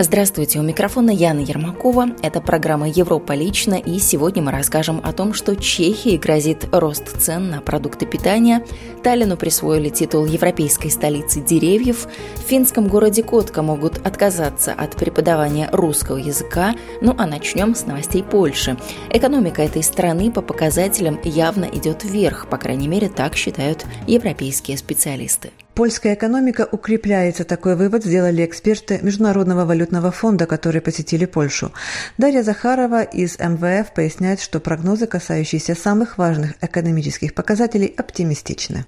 Здравствуйте, у микрофона Яна Ермакова. Это программа «Европа лично», и сегодня мы расскажем о том, что Чехии грозит рост цен на продукты питания, Таллину присвоили титул европейской столицы деревьев, в финском городе Котка могут отказаться от преподавания русского языка, ну а начнем с новостей Польши. Экономика этой страны по показателям явно идет вверх, по крайней мере так считают европейские специалисты. Польская экономика укрепляется. Такой вывод сделали эксперты Международного валютного фонда, которые посетили Польшу. Дарья Захарова из МВФ поясняет, что прогнозы, касающиеся самых важных экономических показателей, оптимистичны.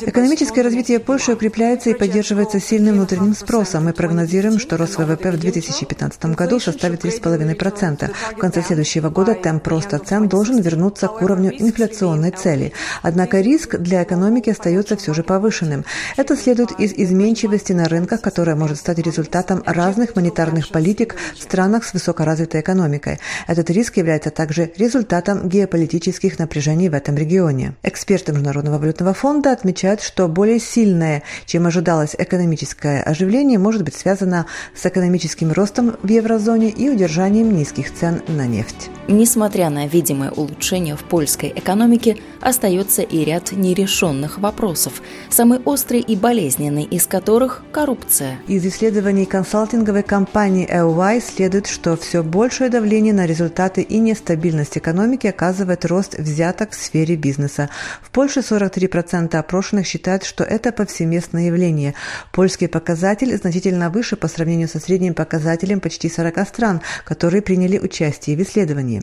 Экономическое развитие Польши укрепляется и поддерживается сильным внутренним спросом. Мы прогнозируем, что рост ВВП в 2015 году составит 3,5%. В конце следующего года темп роста цен должен вернуться к уровню инфляционной цели. Однако риск для экономики остается все же повышенным. Это следует из изменчивости на рынках, которая может стать результатом разных монетарных политик в странах с высокоразвитой экономикой. Этот риск является также результатом геополитических напряжений в этом регионе. Эксперты Международного валютного фонда отмечают, что более сильное, чем ожидалось экономическое оживление, может быть связано с экономическим ростом в еврозоне и удержанием низких цен на нефть. Несмотря на видимое улучшение в польской экономике, остается и ряд нерешенных дискуссионных вопросов, самый острый и болезненный из которых – коррупция. Из исследований консалтинговой компании EY следует, что все большее давление на результаты и нестабильность экономики оказывает рост взяток в сфере бизнеса. В Польше 43% опрошенных считают, что это повсеместное явление. Польский показатель значительно выше по сравнению со средним показателем почти 40 стран, которые приняли участие в исследовании.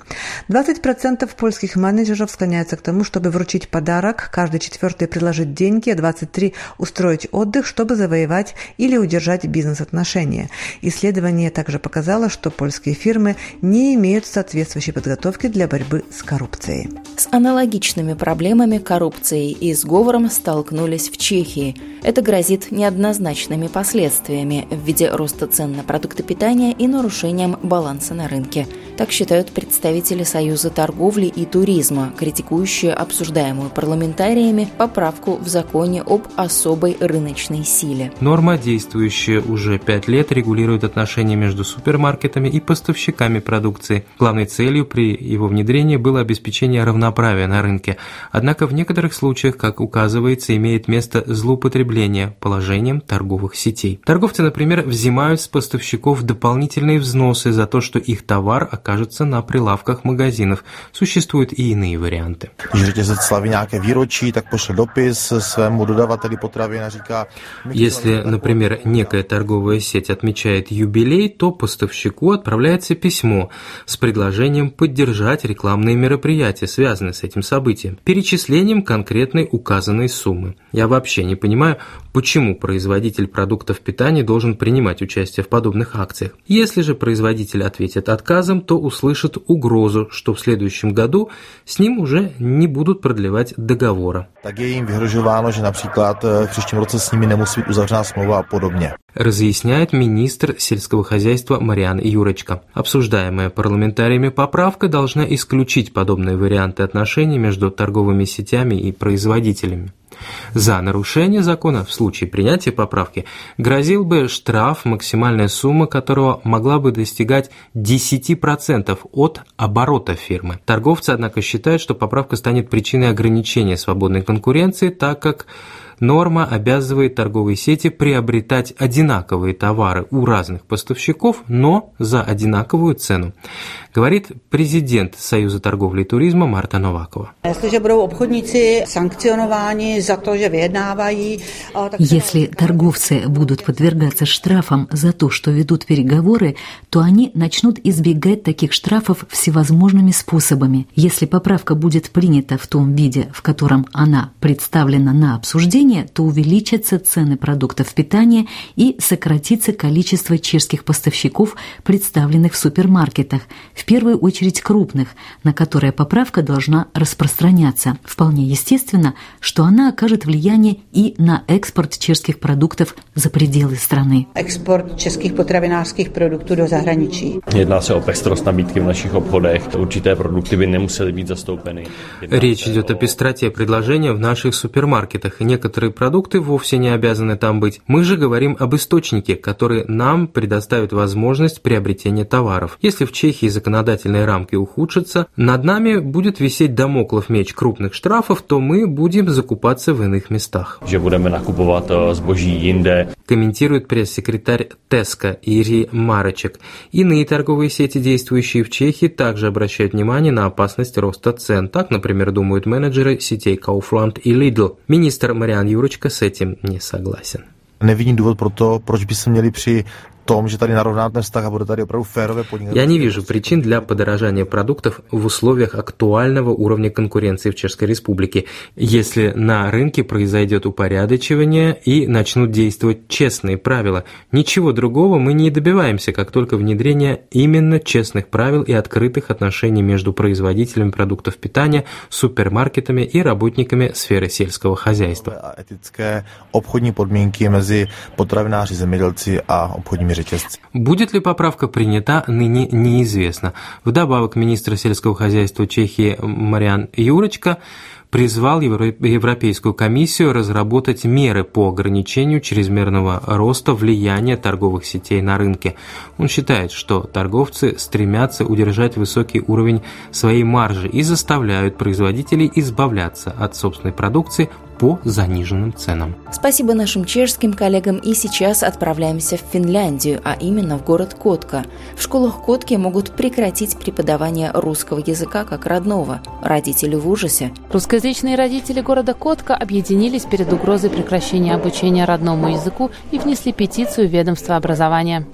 20% польских менеджеров склоняются к тому, чтобы вручить подарок каждый четвертый. 24 приложить деньги, а 23 устроить отдых, чтобы завоевать или удержать бизнес-отношения. Исследование также показало, что польские фирмы не имеют соответствующей подготовки для борьбы с коррупцией. С аналогичными проблемами коррупции и сговором столкнулись в Чехии. Это грозит неоднозначными последствиями в виде роста цен на продукты питания и нарушением баланса на рынке. Так считают представители Союза торговли и туризма, критикующие обсуждаемую парламентариями поправку в законе об особой рыночной силе. Норма, действующая уже пять лет, регулирует отношения между супермаркетами и поставщиками продукции. Главной целью при его внедрении было обеспечение равноправия на рынке. Однако в некоторых случаях, как указывается, имеет место злоупотребление положением торговых сетей. Торговцы, например, взимают с поставщиков дополнительные взносы за то, что их товар окажется на прилавках магазинов. Существуют и иные варианты. Řetězec slaví nějaké výročí, tak pošle dopis svému dodavateli potravin a říká... Если, например, некая торговая сеть отмечает юбилей, то поставщику отправляется письмо с предложением поддержать рекламные мероприятия, связанные с этим событием, перечислением конкретной указанной суммы. Я вообще не понимаю, почему производитель продуктов питания должен принимать участие в подобных акциях. Если же производитель ответит отказом, то услышит угрозу, что в следующем году с ним уже не будут продлевать договора. Tak je jim vyhrožováno, že například eh, v příštím roce s nimi nemusí být uzavřena smlouva a podobně. разъясняет министр сельского хозяйства Мариан Юрочка. Обсуждаемая парламентариями поправка должна исключить подобные варианты отношений между торговыми сетями и производителями. За нарушение закона в случае принятия поправки грозил бы штраф, максимальная сумма которого могла бы достигать 10% от оборота фирмы. Торговцы, однако, считают, что поправка станет причиной ограничения свободной конкуренции, так как норма обязывает торговые сети приобретать одинаковые товары у разных поставщиков, но за одинаковую цену, говорит президент Союза торговли и туризма Марта Новакова. Если будут обходницы санкционованы за то, что выjednávají, Если торговцы будут подвергаться штрафам за то, что ведут переговоры, то они начнут избегать таких штрафов всевозможными способами. Если поправка будет принята в том виде, в котором она представлена на обсуждение, питания, то увеличатся цены продуктов питания и сократится количество чешских поставщиков, представленных в супермаркетах, в первую очередь крупных, на которые поправка должна распространяться. Вполне естественно, что она окажет влияние и на экспорт чешских продуктов за пределы страны. Export českých potravinářských produktů do zahraničí. Jedná se o pestrost nabídky v našich obchodech. Určité produkty by nemusely být zastoupeny. Речь идет о пестроте предложения в наших супермаркетах, и некоторые продукты вовсе не обязаны там быть. Мы же говорим об источнике, который нам предоставит возможность приобретения товаров. Если в Чехии законодательные рамки ухудшатся, над нами будет висеть домоклов меч крупных штрафов, то мы будем закупаться в иных местах. Eh. Комментирует пресс-секретарь Теска Ири Марочек. Иные торговые сети, действующие в Чехии, также обращают внимание на опасность роста цен. Так, например, думают менеджеры сетей Kaufland и Lidl. Министр Мариан Юрочка с этим не согласен. Nevidím důvod pro to, proč by se měli při том, že tady narovnáte vztah a bude tady opravdu férové podnikání. Я не вижу причин для подорожания продуктов в условиях актуального уровня конкуренции в Чешской Республике, если на рынке произойдет упорядочивание и начнут действовать честные правила. Ничего другого мы не добиваемся, как только внедрение именно честных правил и открытых отношений между производителями продуктов питания, супермаркетами и работниками сферы сельского хозяйства. Obchodní podmínky mezi potravináři, zemědělci a obchodními řetězci. Будет ли поправка принята, ныне неизвестно. Вдобавок министр сельского хозяйства Чехии Мариан Юрочка призвал Европейскую комиссию разработать меры по ограничению чрезмерного роста влияния торговых сетей на рынке. Он считает, что торговцы стремятся удержать высокий уровень своей маржи и заставляют производителей избавляться от собственной продукции по заниженным ценам. Спасибо нашим чешским коллегам и сейчас отправляемся в Финляндию, а именно в город Котка. В школах Котки могут прекратить преподавание русского языка как родного. Родители в ужасе. Русскоязычные родители города Котка объединились перед угрозой прекращения обучения родному языку и внесли петицию в ведомство образования.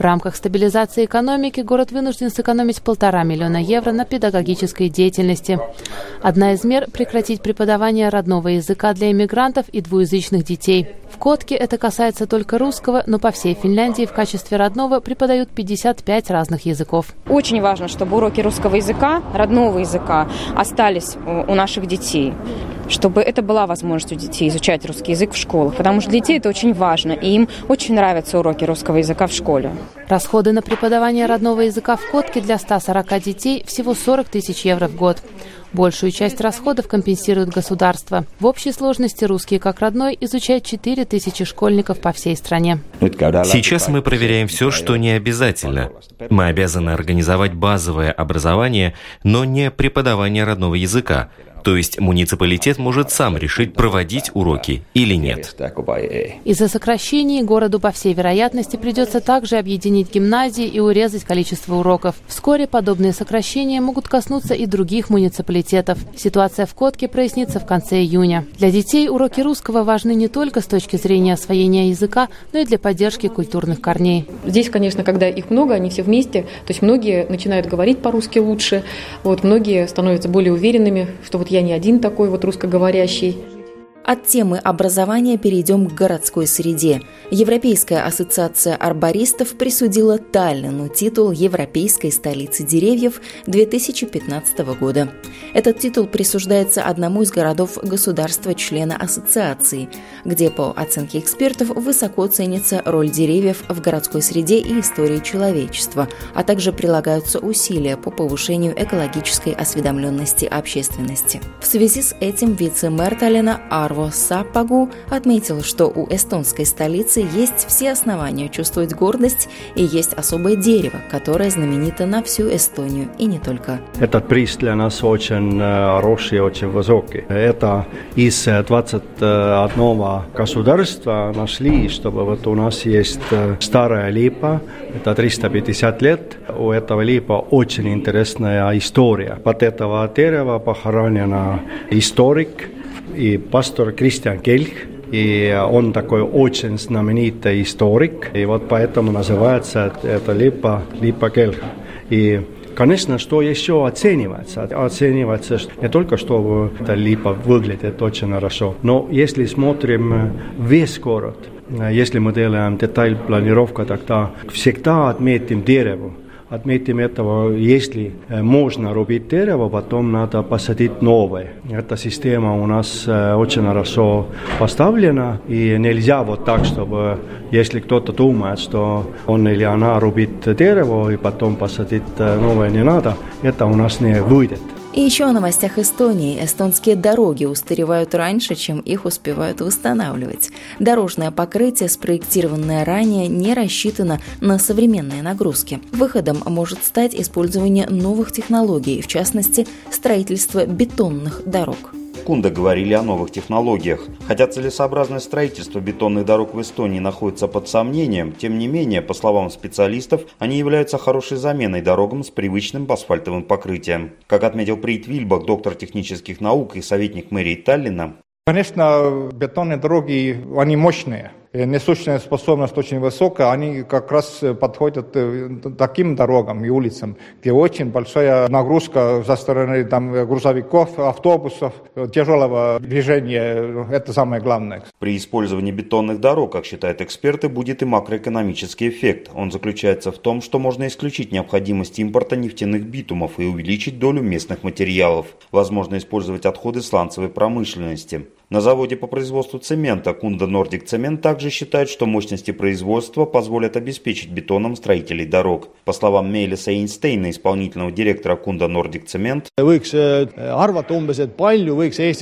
В рамках стабилизации экономики город вынужден сэкономить полтора миллиона евро на педагогической деятельности. Одна из мер – прекратить преподавание родного языка для иммигрантов и двуязычных детей. В Котке это касается только русского, но по всей Финляндии в качестве родного преподают 55 разных языков. Очень важно, чтобы уроки русского языка, родного языка остались у наших детей чтобы это была возможность у детей изучать русский язык в школах, потому что для детей это очень важно, и им очень нравятся уроки русского языка в школе. Расходы на преподавание родного языка в Котке для 140 детей всего 40 тысяч евро в год. Большую часть расходов компенсирует государство. В общей сложности русский как родной изучает 4 тысячи школьников по всей стране. Сейчас мы проверяем все, что не обязательно. Мы обязаны организовать базовое образование, но не преподавание родного языка. То есть муниципалитет может сам решить, проводить уроки или нет. Из-за сокращений городу, по всей вероятности, придется также объединить гимназии и урезать количество уроков. Вскоре подобные сокращения могут коснуться и других муниципалитетов. Ситуация в Котке прояснится в конце июня. Для детей уроки русского важны не только с точки зрения освоения языка, но и для поддержки культурных корней. Здесь, конечно, когда их много, они все вместе, то есть многие начинают говорить по-русски лучше, вот многие становятся более уверенными, что вот я не один такой вот русскоговорящий. От темы образования перейдем к городской среде. Европейская ассоциация арбористов присудила Таллину титул Европейской столицы деревьев 2015 года. Этот титул присуждается одному из городов государства-члена ассоциации, где, по оценке экспертов, высоко ценится роль деревьев в городской среде и истории человечества, а также прилагаются усилия по повышению экологической осведомленности общественности. В связи с этим вице-мэр Таллина Арво Сапагу отметил, что у эстонской столицы есть все основания чувствовать гордость и есть особое дерево, которое знаменито на всю Эстонию и не только. Этот приз для нас очень хороший и очень высокий. Это из 21 государства нашли, чтобы вот у нас есть старая липа, это 350 лет. У этого липа очень интересная история. Под этого дерева похоронена историк, и пастор Кристиан Кельх, и он такой очень знаменитый историк, и вот поэтому называется это Липа, Липа Кельх. И Конечно, что еще оценивается? Оценивается не только, что эта липа выглядит очень хорошо, но если смотрим весь город, если мы делаем деталь планировка, тогда всегда отметим дерево. Отметим этого, если можно рубить дерево, потом надо посадить новое. Эта система у нас очень хорошо поставлена, и нельзя вот так, чтобы, если кто-то думает, что он или она рубит дерево, и потом посадить новое не надо, это у нас не выйдет. И еще о новостях Эстонии. Эстонские дороги устаревают раньше, чем их успевают восстанавливать. Дорожное покрытие, спроектированное ранее, не рассчитано на современные нагрузки. Выходом может стать использование новых технологий, в частности, строительство бетонных дорог. Кунда говорили о новых технологиях. Хотя целесообразное строительство бетонных дорог в Эстонии находится под сомнением, тем не менее, по словам специалистов, они являются хорошей заменой дорогам с привычным асфальтовым покрытием. Как отметил Прит Вильбах, доктор технических наук и советник мэрии Таллина, Конечно, бетонные дороги, они мощные, несущая способность очень высокая, они как раз подходят таким дорогам и улицам, где очень большая нагрузка со стороны там, грузовиков, автобусов, тяжелого движения. Это самое главное. При использовании бетонных дорог, как считают эксперты, будет и макроэкономический эффект. Он заключается в том, что можно исключить необходимость импорта нефтяных битумов и увеличить долю местных материалов. Возможно использовать отходы сланцевой промышленности. На заводе по производству цемента Кунда Нордик Цемент также считает, что мощности производства позволят обеспечить бетоном строителей дорог. По словам Мейлиса Эйнстейна, исполнительного директора Кунда Нордик Цемент,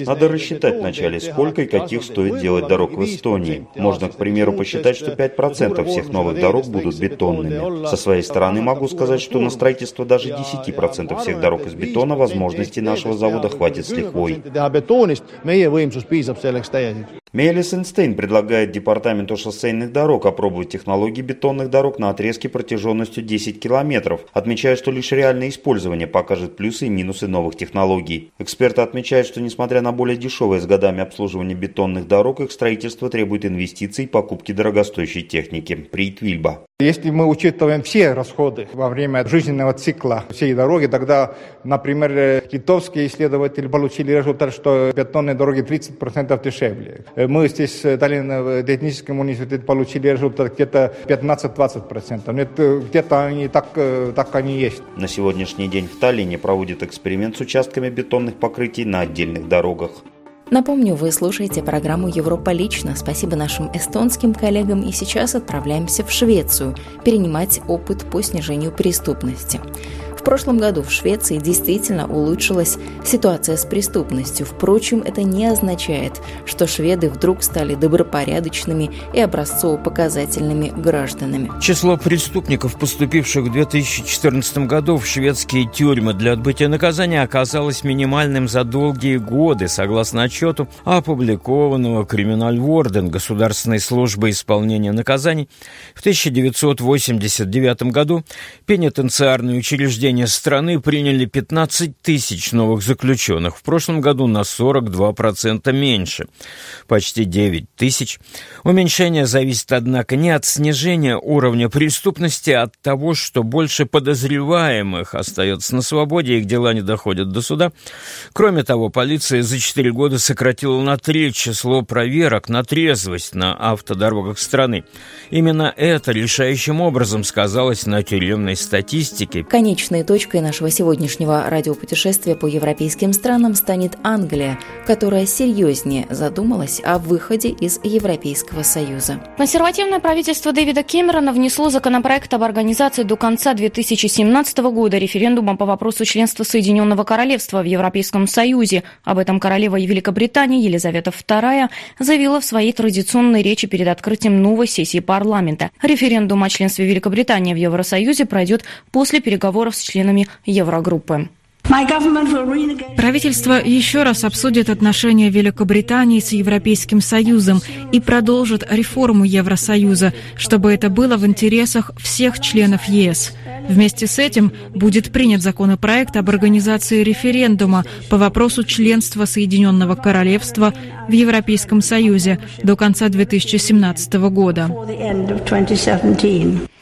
надо рассчитать вначале, сколько и каких стоит делать дорог в Эстонии. Можно, к примеру, посчитать, что 5% всех новых дорог будут бетонными. Со своей стороны могу сказать, что на строительство даже 10% всех дорог из бетона возможностей нашего завода хватит с лихвой. Piisab selleks täielikult. Мелис Эйнстейн предлагает Департаменту шоссейных дорог опробовать технологии бетонных дорог на отрезке протяженностью 10 километров, отмечая, что лишь реальное использование покажет плюсы и минусы новых технологий. Эксперты отмечают, что несмотря на более дешевое с годами обслуживание бетонных дорог, их строительство требует инвестиций и покупки дорогостоящей техники. Прит Вильба. Если мы учитываем все расходы во время жизненного цикла всей дороги, тогда, например, литовские исследователи получили результат, что бетонные дороги 30% дешевле. Мы здесь в Таллин техническом университете получили результат где-то 15-20%. Это где-то они так, так они есть. На сегодняшний день в Таллине проводят эксперимент с участками бетонных покрытий на отдельных дорогах. Напомню, вы слушаете программу «Европа лично». Спасибо нашим эстонским коллегам. И сейчас отправляемся в Швецию перенимать опыт по снижению преступности. В прошлом году в Швеции действительно улучшилась ситуация с преступностью. Впрочем, это не означает, что шведы вдруг стали добропорядочными и образцово-показательными гражданами. Число преступников, поступивших в 2014 году в шведские тюрьмы для отбытия наказания, оказалось минимальным за долгие годы, согласно отчету, опубликованного Криминаль Ворден Государственной службы исполнения наказаний. В 1989 году пенитенциарные учреждения населения страны приняли 15 тысяч новых заключенных. В прошлом году на 42% меньше, почти 9 тысяч. Уменьшение зависит, однако, не от снижения уровня преступности, а от того, что больше подозреваемых остается на свободе, их дела не доходят до суда. Кроме того, полиция за 4 года сократила на треть число проверок на трезвость на автодорогах страны. Именно это решающим образом сказалось на тюремной статистике. Конечный Конечной точкой нашего сегодняшнего радиопутешествия по европейским странам станет Англия, которая серьезнее задумалась о выходе из Европейского Союза. Консервативное правительство Дэвида Кэмерона внесло законопроект об организации до конца 2017 года референдума по вопросу членства Соединенного Королевства в Европейском Союзе. Об этом королева Великобритании Елизавета II заявила в своей традиционной речи перед открытием новой сессии парламента. Референдум о членстве Великобритании в Евросоюзе пройдет после переговоров с членами Еврогруппы. Правительство еще раз обсудит отношения Великобритании с Европейским Союзом и продолжит реформу Евросоюза, чтобы это было в интересах всех членов ЕС. Вместе с этим будет принят законопроект об организации референдума по вопросу членства Соединенного Королевства в Европейском Союзе до конца 2017 года.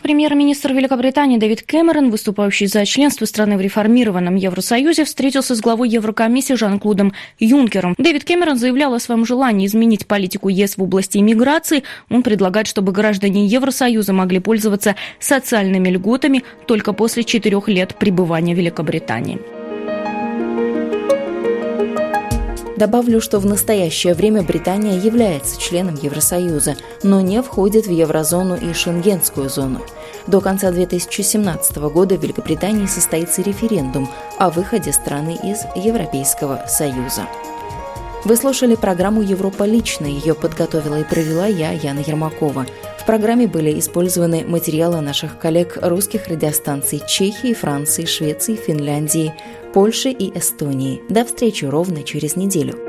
Премьер-министр Великобритании Дэвид Кэмерон, выступающий за членство страны в реформированном Евросоюзе, встретился с главой Еврокомиссии Жан-Клодом Юнкером. Дэвид Кэмерон заявлял о своем желании изменить политику ЕС в области иммиграции. Он предлагает, чтобы граждане Евросоюза могли пользоваться социальными льготами только после четырех лет пребывания в Великобритании. Добавлю, что в настоящее время Британия является членом Евросоюза, но не входит в еврозону и шенгенскую зону. До конца 2017 года в Великобритании состоится референдум о выходе страны из Европейского Союза. Вы слушали программу «Европа лично». Ее подготовила и провела я, Яна Ермакова. Программе были использованы материалы наших коллег русских радиостанций Чехии, Франции, Швеции, Финляндии, Польши и Эстонии. До встречи ровно через неделю.